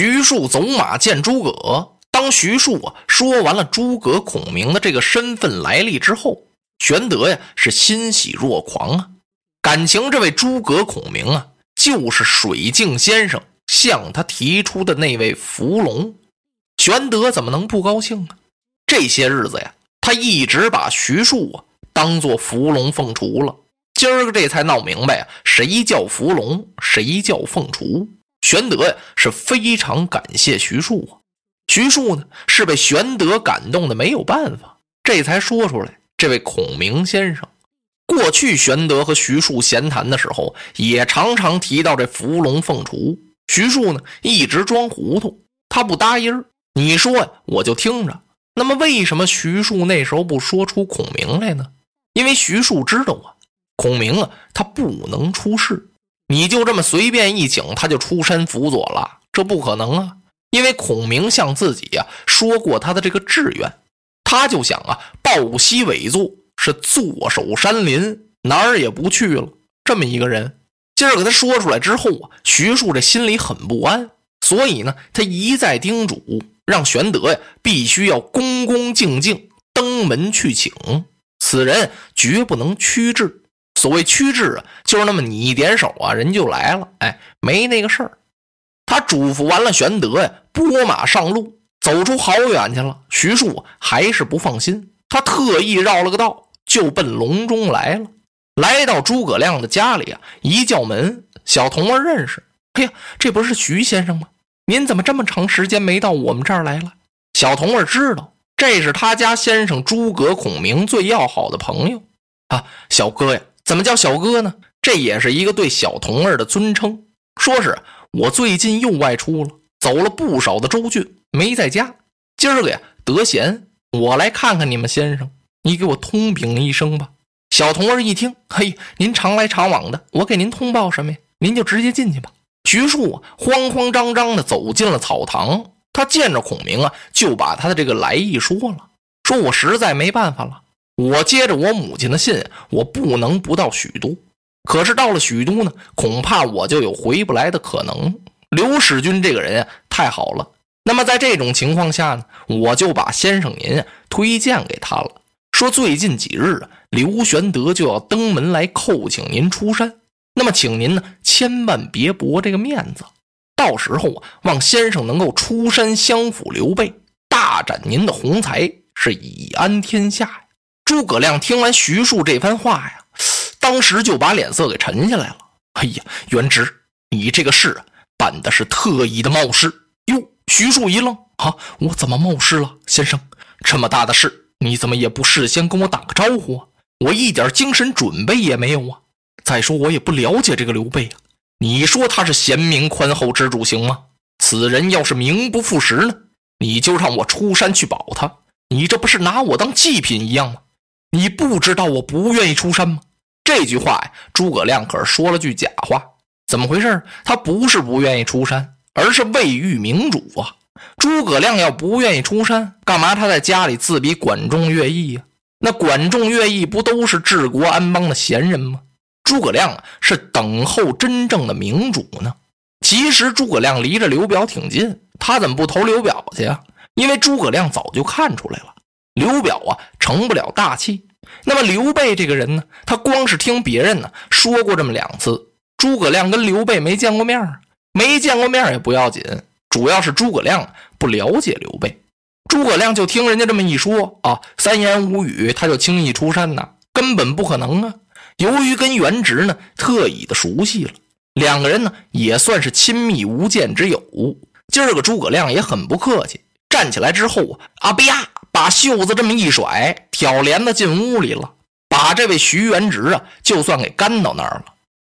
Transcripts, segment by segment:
徐庶走马见诸葛。当徐庶啊说完了诸葛孔明的这个身份来历之后，玄德呀是欣喜若狂啊，感情这位诸葛孔明啊就是水镜先生向他提出的那位伏龙。玄德怎么能不高兴呢？这些日子呀，他一直把徐庶啊当做伏龙凤雏了。今儿个这才闹明白啊，谁叫伏龙，谁叫凤雏。玄德呀是非常感谢徐庶啊。徐庶呢是被玄德感动的，没有办法，这才说出来。这位孔明先生，过去玄德和徐庶闲谈的时候，也常常提到这伏龙凤雏。徐庶呢一直装糊涂，他不搭音儿。你说呀，我就听着。那么为什么徐庶那时候不说出孔明来呢？因为徐庶知道啊，孔明啊他不能出世，你就这么随便一请他就出山辅佐了，这不可能啊。因为孔明向自己呀说过他的这个志愿，他就想啊抱膝委坐，是坐守山林，哪儿也不去了。这么一个人，今儿给他说出来之后啊，徐庶这心里很不安，所以呢，他一再叮嘱让玄德呀必须要恭恭敬敬登门去请此人，绝不能屈志。所谓屈志啊，就是那么你一点手啊，人就来了，哎，没那个事儿。他嘱咐完了，玄德呀，拨马上路，走出好远去了。徐庶还是不放心，他特意绕了个道，就奔隆中来了。来到诸葛亮的家里啊，一叫门，小童儿认识。哎呀，这不是徐先生吗？您怎么这么长时间没到我们这儿来了？小童儿知道，这是他家先生诸葛孔明最要好的朋友啊。小哥呀，怎么叫小哥呢？这也是一个对小童儿的尊称，说是。我最近又外出了，走了不少的州郡，没在家。今儿个呀得闲，我来看看你们先生。你给我通禀一声吧。小童儿一听，嘿，您常来常往的，我给您通报什么呀？您就直接进去吧。徐庶啊，慌慌张张的走进了草堂。他见着孔明啊，就把他的这个来意说了，说我实在没办法了，我接着我母亲的信，我不能不到许都。可是到了许都呢，恐怕我就有回不来的可能。刘使君这个人啊，太好了。那么在这种情况下呢，我就把先生您推荐给他了，说最近几日啊，刘玄德就要登门来叩请您出山。那么请您呢，千万别驳这个面子。到时候啊，望先生能够出山相辅刘备，大展您的宏才，是以安天下呀。诸葛亮听完徐庶这番话呀。当时就把脸色给沉下来了。哎呀，元直，你这个事啊办的是特意的冒失哟！徐庶一愣，啊，我怎么冒失了，先生？这么大的事，你怎么也不事先跟我打个招呼啊？我一点精神准备也没有啊！再说我也不了解这个刘备啊。你说他是贤明宽厚之主行吗？此人要是名不副实呢，你就让我出山去保他。你这不是拿我当祭品一样吗？你不知道我不愿意出山吗？这句话呀，诸葛亮可是说了句假话。怎么回事？他不是不愿意出山，而是未遇明主啊。诸葛亮要不愿意出山，干嘛他在家里自比管仲、乐毅呀？那管仲、乐毅不都是治国安邦的贤人吗？诸葛亮，是等候真正的明主呢。其实诸葛亮离着刘表挺近，他怎么不投刘表去啊？因为诸葛亮早就看出来了，刘表啊，成不了大器。那么刘备这个人呢？他光是听别人呢说过这么两次。诸葛亮跟刘备没见过面没见过面也不要紧，主要是诸葛亮不了解刘备。诸葛亮就听人家这么一说啊，三言五语他就轻易出山呐，根本不可能啊。由于跟元直呢特意的熟悉了，两个人呢也算是亲密无间之友。今儿个诸葛亮也很不客气，站起来之后啊，啊吧。把袖子这么一甩，挑帘子进屋里了，把这位徐元直啊，就算给干到那儿了。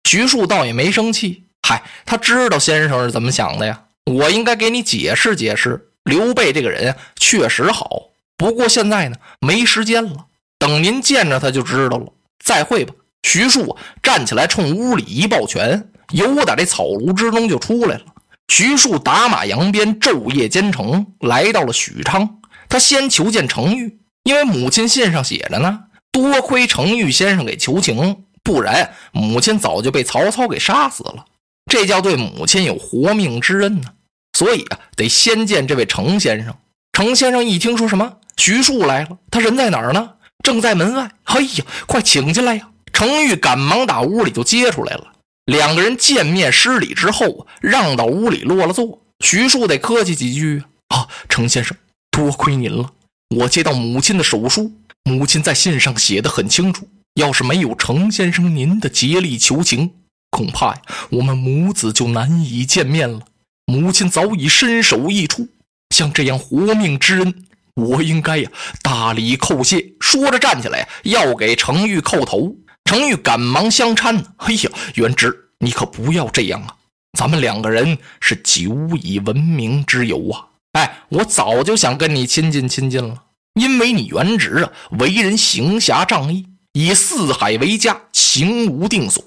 徐庶倒也没生气，嗨，他知道先生是怎么想的呀。我应该给你解释解释，刘备这个人确实好，不过现在呢没时间了，等您见着他就知道了。再会吧。徐庶站起来，冲屋里一抱拳，由打这草庐之中就出来了。徐庶打马扬鞭，昼夜兼程，来到了许昌。他先求见程昱，因为母亲信上写着呢。多亏程昱先生给求情，不然母亲早就被曹操给杀死了。这叫对母亲有活命之恩呢。所以啊，得先见这位程先生。程先生一听说什么徐庶来了，他人在哪儿呢？正在门外。哎呀，快请进来呀！程昱赶忙打屋里就接出来了。两个人见面施礼之后，让到屋里落了座。徐庶得客气几句啊，程先生，多亏您了。我接到母亲的手书，母亲在信上写的很清楚，要是没有程先生您的竭力求情，恐怕呀，我们母子就难以见面了。母亲早已身首异处，像这样活命之恩，我应该呀大礼叩谢。说着站起来要给程昱叩头，程昱赶忙相搀。哎呀，元直，你可不要这样啊！咱们两个人是久以闻名之友啊！哎，我早就想跟你亲近亲近了，因为你元直啊，为人行侠仗义，以四海为家，行无定所，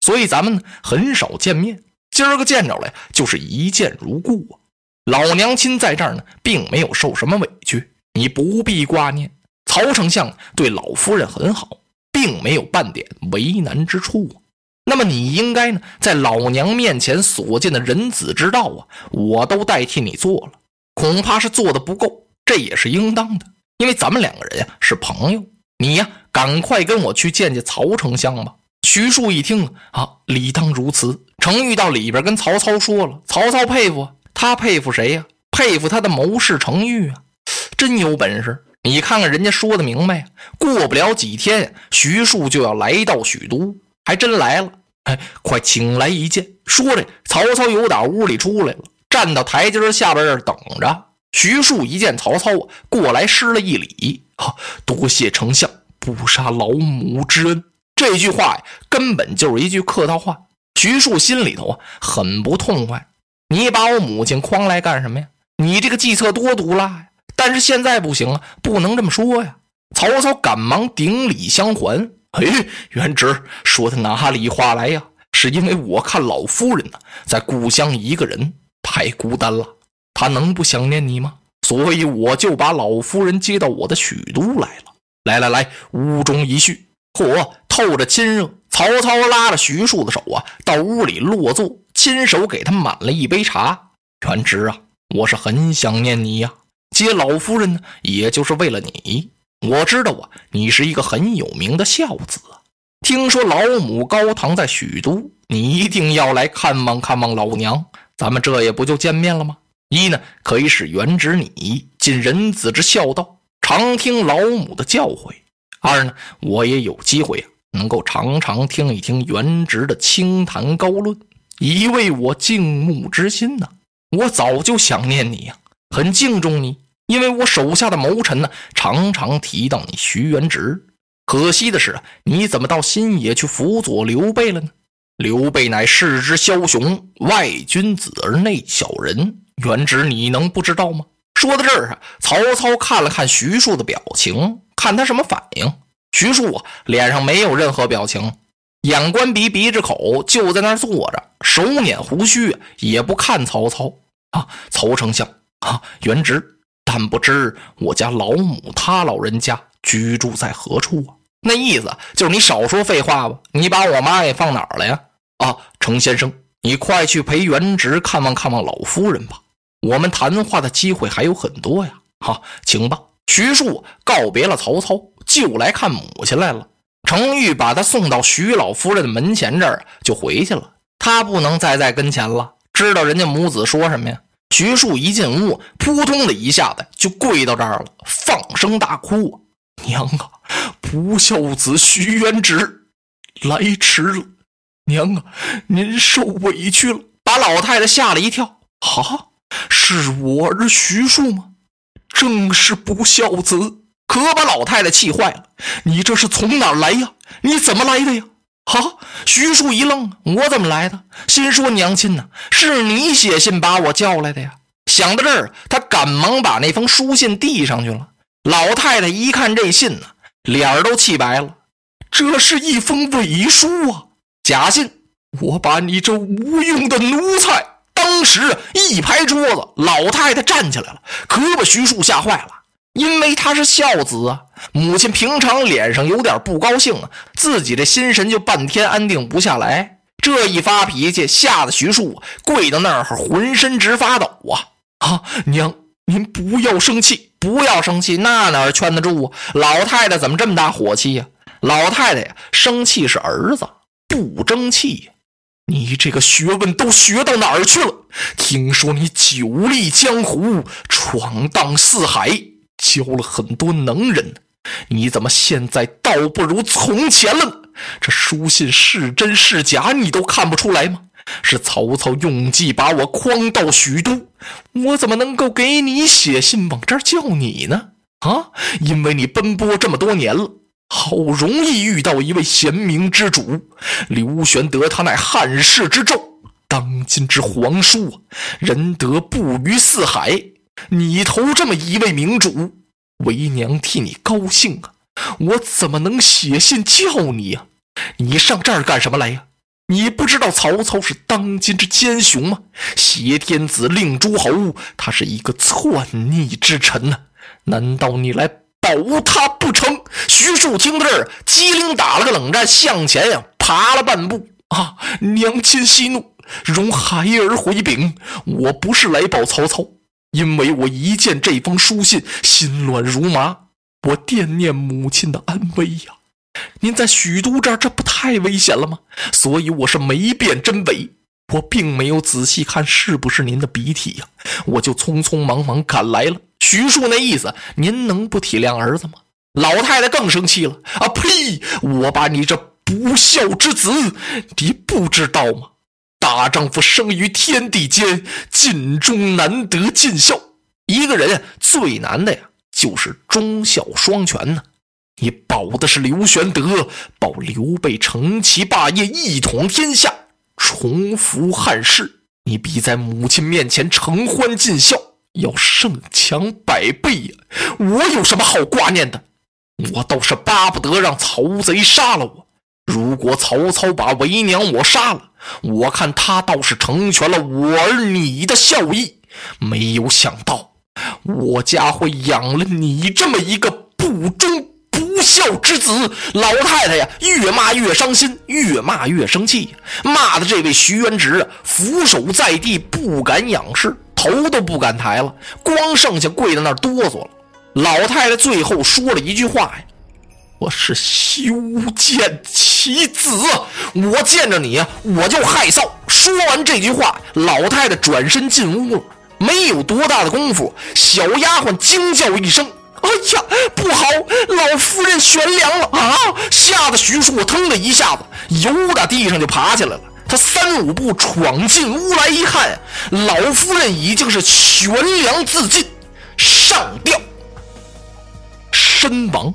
所以咱们呢很少见面。今儿个见着了，就是一见如故啊。老娘亲在这儿呢，并没有受什么委屈，你不必挂念。曹丞相对老夫人很好，并没有半点为难之处啊。那么你应该呢，在老娘面前所见的人子之道啊，我都代替你做了，恐怕是做的不够，这也是应当的，因为咱们两个人呀是朋友。你呀，赶快跟我去见见曹丞相吧。徐庶一听啊，理当如此。程昱到里边跟曹操说了，曹操佩服他，佩服谁呀？佩服他的谋士程昱啊，真有本事。你看看人家说的明白呀，过不了几天，徐庶就要来到许都。还真来了，哎，快请来一见。说着，曹操由打屋里出来了，站到台阶下边这儿等着。徐庶一见曹操啊过来施了一礼，啊，多谢丞相不杀老母之恩。这句话呀，根本就是一句客套话。徐庶心里头啊，很不痛快。你把我母亲诓来干什么呀？你这个计策多毒辣呀！但是现在不行啊，不能这么说呀。曹操赶忙顶礼相还。哎，元直说的哪里话来呀？是因为我看老夫人呢，在故乡一个人太孤单了，她能不想念你吗？所以我就把老夫人接到我的许都来了。来来来，屋中一叙。嚯，透着亲热。曹操拉着徐庶的手啊，到屋里落座，亲手给他满了一杯茶。元直啊，我是很想念你呀。接老夫人呢，也就是为了你。我知道啊，你是一个很有名的孝子啊。听说老母高堂在许都，你一定要来看望看望老娘。咱们这也不就见面了吗？一呢，可以使元直你尽人子之孝道，常听老母的教诲；二呢，我也有机会啊，能够常常听一听元直的清谈高论，以慰我敬慕之心呢。我早就想念你呀，很敬重你。因为我手下的谋臣呢，常常提到你徐元直。可惜的是，你怎么到新野去辅佐刘备了呢？刘备乃世之枭雄，外君子而内小人。元直，你能不知道吗？说到这儿啊，曹操看了看徐庶的表情，看他什么反应。徐庶啊，脸上没有任何表情，眼观鼻，鼻着口，就在那儿坐着，手捻胡须，也不看曹操啊。曹丞相啊，元直。但不知我家老母她老人家居住在何处啊？那意思就是你少说废话吧。你把我妈给放哪儿了呀？啊，程先生，你快去陪元直看望看望老夫人吧。我们谈话的机会还有很多呀。好，请吧。徐庶告别了曹操，就来看母亲来了。程昱把他送到徐老夫人的门前这儿，就回去了。他不能再在跟前了，知道人家母子说什么呀？徐庶一进屋，扑通的一下子就跪到这儿了，放声大哭：“娘啊，不孝子徐元直来迟了，娘啊，您受委屈了。”把老太太吓了一跳：“啊，是我儿徐庶吗？正是不孝子，可把老太太气坏了。你这是从哪儿来呀？你怎么来的呀？”好，徐庶一愣，我怎么来的？心说娘亲呢？是你写信把我叫来的呀？想到这儿，他赶忙把那封书信递上去了。老太太一看这信呢，脸儿都气白了。这是一封伪书啊，假信！我把你这无用的奴才！当时一拍桌子，老太太站起来了，可把徐庶吓坏了。因为他是孝子啊，母亲平常脸上有点不高兴啊，自己这心神就半天安定不下来。这一发脾气，吓得徐庶跪到那儿，浑身直发抖啊！啊，娘，您不要生气，不要生气，那哪儿劝得住啊？老太太怎么这么大火气呀？老太太呀，生气是儿子，不争气！你这个学问都学到哪儿去了？听说你久历江湖，闯荡四海，教了很多能人，你怎么现在倒不如从前了？这书信是真是假，你都看不出来吗？是曹操用计把我诓到许都，我怎么能够给你写信往这儿叫你呢？啊，因为你奔波这么多年了，好容易遇到一位贤明之主，刘玄德，他乃汉室之胄，当今之皇叔，仁德布于四海，你投这么一位明主，为娘替你高兴啊！我怎么能写信叫你呀？你上这儿干什么来呀？你不知道曹操是当今之奸雄吗？挟天子令诸侯，他是一个篡逆之臣呐！难道你来保他不成？徐庶听到这儿，机灵打了个冷战，向前呀爬了半步。啊，娘亲息怒，容孩儿回禀，我不是来保曹操，因为我一见这封书信，心乱如麻。我惦念母亲的安危呀！您在许都这儿，这不太危险了吗？所以我是没辨真伪，我并没有仔细看是不是您的笔体呀，我就匆匆忙忙赶来了。徐庶那意思，您能不体谅儿子吗？老太太更生气了啊！呸！我把你这不孝之子，你不知道吗？大丈夫生于天地间，尽忠难得尽孝。一个人最难的呀。就是忠孝双全呢，你保的是刘玄德，保刘备成其霸业，一统天下，重扶汉室，你比在母亲面前承欢尽孝要胜强百倍呀！我有什么好挂念的？我倒是巴不得让曹贼杀了我。如果曹操把为娘我杀了，我看他倒是成全了我儿你的孝义。没有想到。我家会养了你这么一个不忠不孝之子，老太太呀，越骂越伤心，越骂越生气，骂的这位徐元直啊，俯首在地，不敢仰视，头都不敢抬了，光剩下跪在那儿哆嗦了。老太太最后说了一句话呀：“我是修见其子，我见着你，我就害臊。”说完这句话，老太太转身进屋了。没有多大的功夫，小丫鬟惊叫一声：“哎呀，不好！老夫人悬梁了啊！”吓得徐庶腾的一下子由打地上就爬起来了。他三五步闯进屋来一看，老夫人已经是悬梁自尽，上吊身亡。